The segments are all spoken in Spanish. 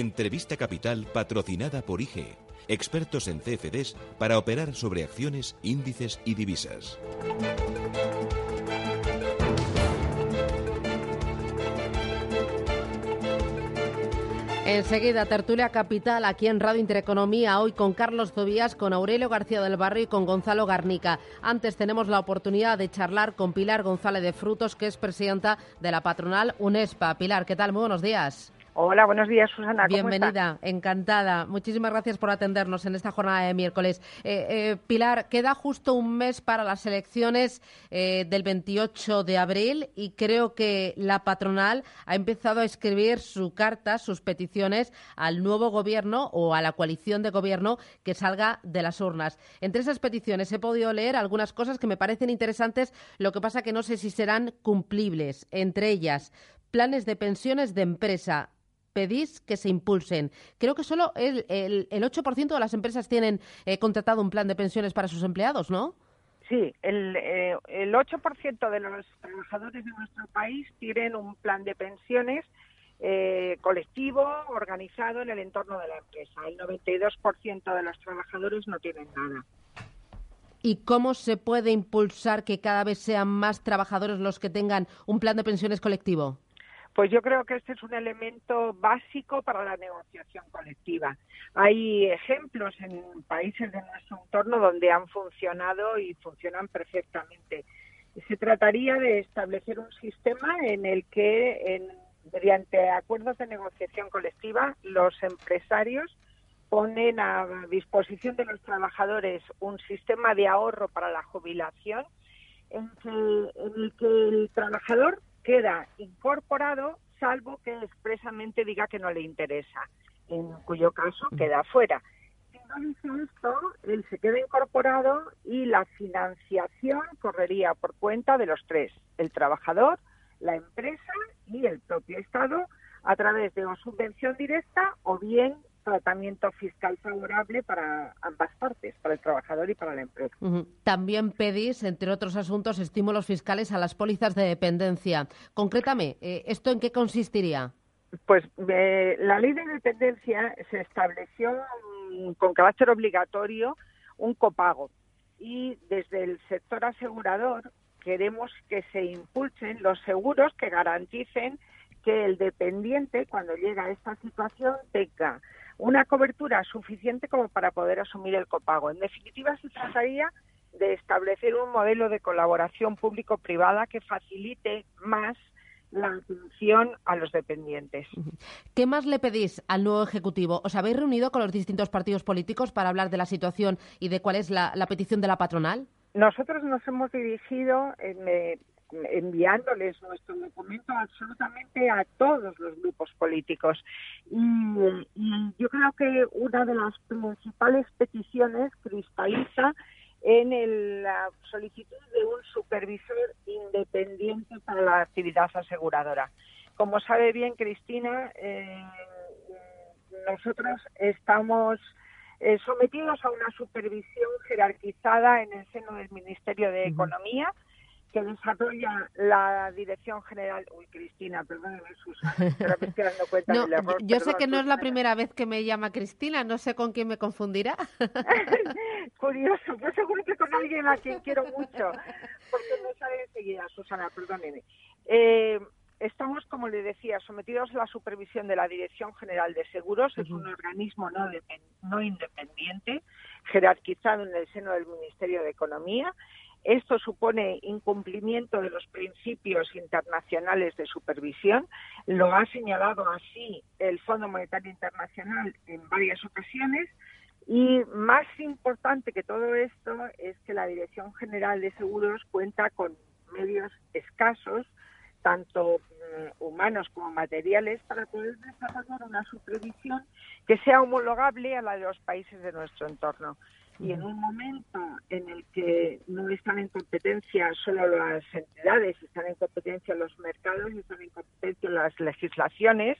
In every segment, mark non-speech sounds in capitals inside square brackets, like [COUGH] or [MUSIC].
Entrevista Capital patrocinada por IG, expertos en CFDs para operar sobre acciones, índices y divisas. Enseguida, tertulia capital aquí en Radio Intereconomía, hoy con Carlos Tobías, con Aurelio García del Barrio y con Gonzalo Garnica. Antes tenemos la oportunidad de charlar con Pilar González de Frutos, que es presidenta de la patronal UNESPA. Pilar, ¿qué tal? Muy buenos días. Hola, buenos días, Susana. Bienvenida, encantada. Muchísimas gracias por atendernos en esta jornada de miércoles. Eh, eh, Pilar, queda justo un mes para las elecciones eh, del 28 de abril y creo que la patronal ha empezado a escribir su carta, sus peticiones al nuevo gobierno o a la coalición de gobierno que salga de las urnas. Entre esas peticiones he podido leer algunas cosas que me parecen interesantes, lo que pasa que no sé si serán cumplibles. Entre ellas, planes de pensiones de empresa pedís que se impulsen. Creo que solo el, el, 8% de las empresas tienen eh, contratado un plan de pensiones para sus empleados, ¿no? Sí, el, eh, el 8% de los trabajadores de nuestro país tienen un plan de pensiones eh, colectivo, organizado en el entorno de la empresa. El 92% de los trabajadores no tienen nada. ¿Y cómo se puede impulsar que cada vez sean más trabajadores los que tengan un plan de pensiones colectivo? Pues yo creo que este es un elemento básico para la negociación colectiva. Hay ejemplos en países de nuestro entorno donde han funcionado y funcionan perfectamente. Se trataría de establecer un sistema en el que, mediante acuerdos de negociación colectiva, los empresarios ponen a disposición de los trabajadores un sistema de ahorro para la jubilación en, en el que el trabajador queda incorporado salvo que expresamente diga que no le interesa, en cuyo caso mm. queda fuera. Si no dice esto, él se queda incorporado y la financiación correría por cuenta de los tres, el trabajador, la empresa y el propio Estado, a través de una subvención directa o bien tratamiento fiscal favorable para ambas partes, para el trabajador y para la empresa. También pedís, entre otros asuntos, estímulos fiscales a las pólizas de dependencia. Concrétame, eh, ¿esto en qué consistiría? Pues eh, la ley de dependencia se estableció con carácter obligatorio un copago y desde el sector asegurador queremos que se impulsen los seguros que garanticen que el dependiente, cuando llega a esta situación, tenga una cobertura suficiente como para poder asumir el copago. En definitiva, se trataría de establecer un modelo de colaboración público-privada que facilite más la atención a los dependientes. ¿Qué más le pedís al nuevo Ejecutivo? ¿Os habéis reunido con los distintos partidos políticos para hablar de la situación y de cuál es la, petición de la patronal? Nosotros nos hemos dirigido, en, enviándoles nuestro documento absolutamente a todos los grupos políticos. Y, yo creo que una de las principales peticiones cristaliza en la solicitud de un supervisor independiente para la actividad aseguradora. Como sabe bien Cristina, eh, nosotros estamos eh, sometidos a una supervisión jerarquizada en el seno del Ministerio de Economía que desarrolla la Dirección General. Uy, Cristina, perdóname, Susana, pero me estoy dando cuenta del error. Yo sé que no es la primera vez que me llama Cristina, no sé con quién me confundirá. [LAUGHS] Curioso, yo seguro que con alguien a quien quiero mucho, porque no sabe enseguida, Susana, perdóneme. Eh, estamos, como le decía, sometidos a la supervisión de la Dirección General de Seguros, es un organismo no, no independiente, jerarquizado en el seno del Ministerio de Economía, esto supone incumplimiento de los principios internacionales de supervisión. Lo ha señalado así el Fondo Monetario Internacional en varias ocasiones. Y más importante que todo esto es que la Dirección General de Seguros cuenta con medios escasos, tanto mm, humanos como materiales, para poder desarrollar una supervisión que sea homologable a la de los países de nuestro entorno. Y en un momento en el que no están en competencia solo las entidades, están en competencia los mercados, están en competencia las legislaciones,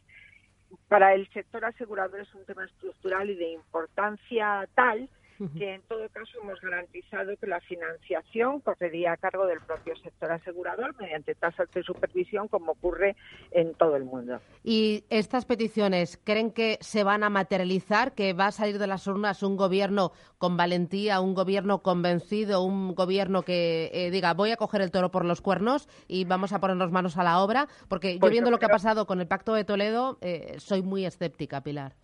para el sector asegurador es un tema estructural y de importancia tal que en todo caso hemos garantizado que la financiación correría a cargo del propio sector asegurador mediante tasas de supervisión como ocurre en todo el mundo. ¿Y estas peticiones creen que se van a materializar, que va a salir de las urnas un gobierno con valentía, un gobierno convencido, un gobierno que eh, diga voy a coger el toro por los cuernos y vamos a ponernos manos a la obra? Porque yo Pues viendo yo lo que ha pasado con el Pacto de Toledo, eh, soy muy escéptica, Pilar.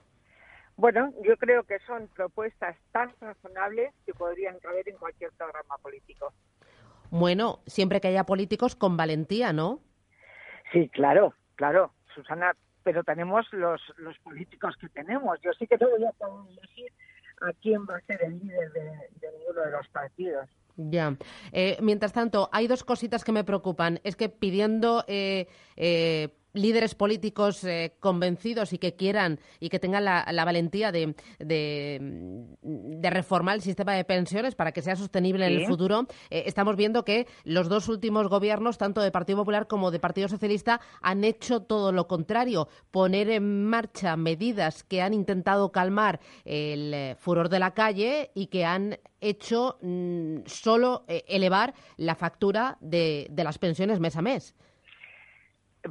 Bueno, yo creo que son propuestas tan razonables que podrían caber en cualquier programa político. Bueno, siempre que haya políticos con valentía, ¿no? Sí, claro, claro, Susana, pero tenemos los, los políticos que tenemos. Yo sí que no voy a poder elegir a quién va a ser el líder de, de ninguno de los partidos. Ya. Eh, mientras tanto, hay dos cositas que me preocupan. Es que pidiendo eh, eh, líderes políticos eh, convencidos y que quieran y que tengan la, la valentía de, de, de reformar el sistema de pensiones para que sea sostenible en el futuro, eh, estamos viendo que los dos últimos gobiernos, tanto de Partido Popular como de Partido Socialista, han hecho todo lo contrario, poner en marcha medidas que han intentado calmar el eh, furor de la calle y que han hecho mm, solo eh, elevar la factura de, de las pensiones mes a mes.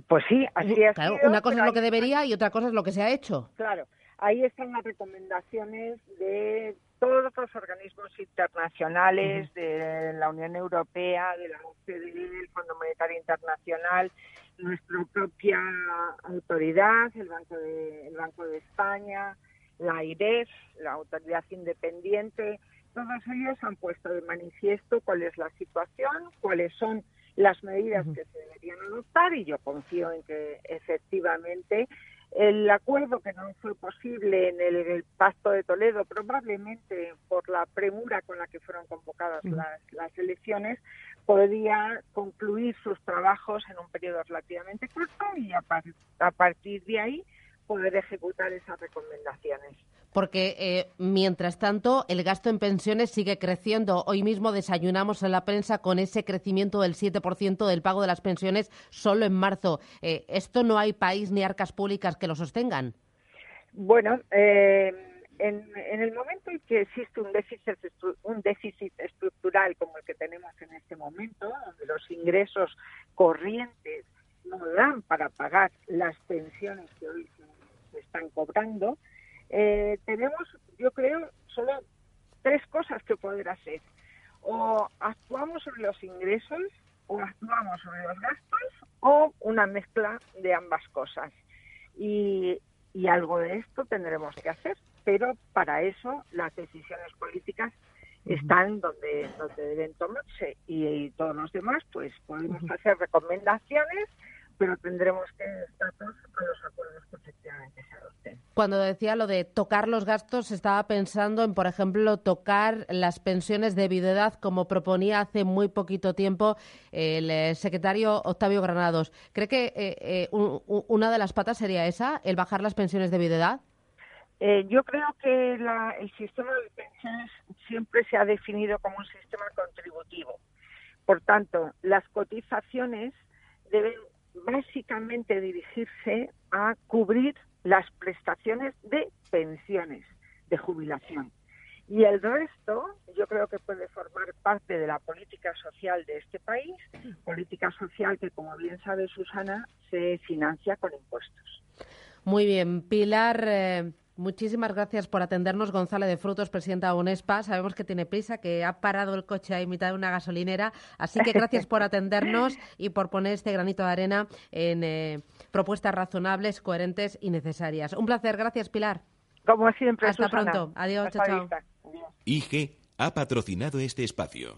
Pues sí, así Claro, sido, una cosa es lo que debería y otra cosa es lo que se ha hecho. Claro, ahí están las recomendaciones de todos los organismos internacionales, de la Unión Europea, de la OCDE, el Fondo Monetario Internacional, nuestra propia autoridad, el Banco de, el Banco de España, la IREF, la Autoridad Independiente, todos ellos han puesto de manifiesto cuál es la situación, cuáles son las medidas que se deberían adoptar y yo confío en que efectivamente el acuerdo que no fue posible en el, el Pacto de Toledo, probablemente por la premura con la que fueron convocadas las, las elecciones, podría concluir sus trabajos en un periodo relativamente corto y a, par- a partir de ahí poder ejecutar esas recomendaciones. Porque, eh, mientras tanto, el gasto en pensiones sigue creciendo. Hoy mismo desayunamos en la prensa con ese crecimiento del 7% del pago de las pensiones solo en marzo. Eh, ¿Esto no hay país ni arcas públicas que lo sostengan? Bueno, eh, en, en el momento en que existe un déficit, un déficit estructural como el que tenemos en este momento, donde los ingresos corrientes no dan para pagar las pensiones que hoy se están cobrando, eh, tenemos, yo creo, solo tres cosas que poder hacer. O actuamos sobre los ingresos, o actuamos sobre los gastos, o una mezcla de ambas cosas. Y, y algo de esto tendremos que hacer, pero para eso las decisiones políticas están donde, donde deben tomarse y, y todos los demás pues podemos hacer recomendaciones pero tendremos que estar a los acuerdos que efectivamente se adopten. Cuando decía lo de tocar los gastos, estaba pensando en, por ejemplo, tocar las pensiones de viudedad, como proponía hace muy poquito tiempo el eh, secretario Octavio Granados. ¿Cree que eh, eh, un- un- una de las patas sería esa, el bajar las pensiones de viudedad? Eh, yo creo que la- el sistema de pensiones siempre se ha definido como un sistema contributivo. Por tanto, las cotizaciones deben básicamente dirigirse a cubrir las prestaciones de pensiones de jubilación. Y el resto, yo creo que puede formar parte de la política social de este país, política social que, como bien sabe Susana, se financia con impuestos. Muy bien. Pilar, eh, muchísimas gracias por atendernos. González de Frutos, presidenta de UNESPA. Sabemos que tiene prisa, que ha parado el coche ahí en mitad de una gasolinera. Así que gracias por atendernos y por poner este granito de arena en eh, propuestas razonables, coherentes y necesarias. Un placer. Gracias, Pilar. Como siempre, Hasta Susana. pronto. Adiós, Hasta chao, chao. IG ha patrocinado este espacio.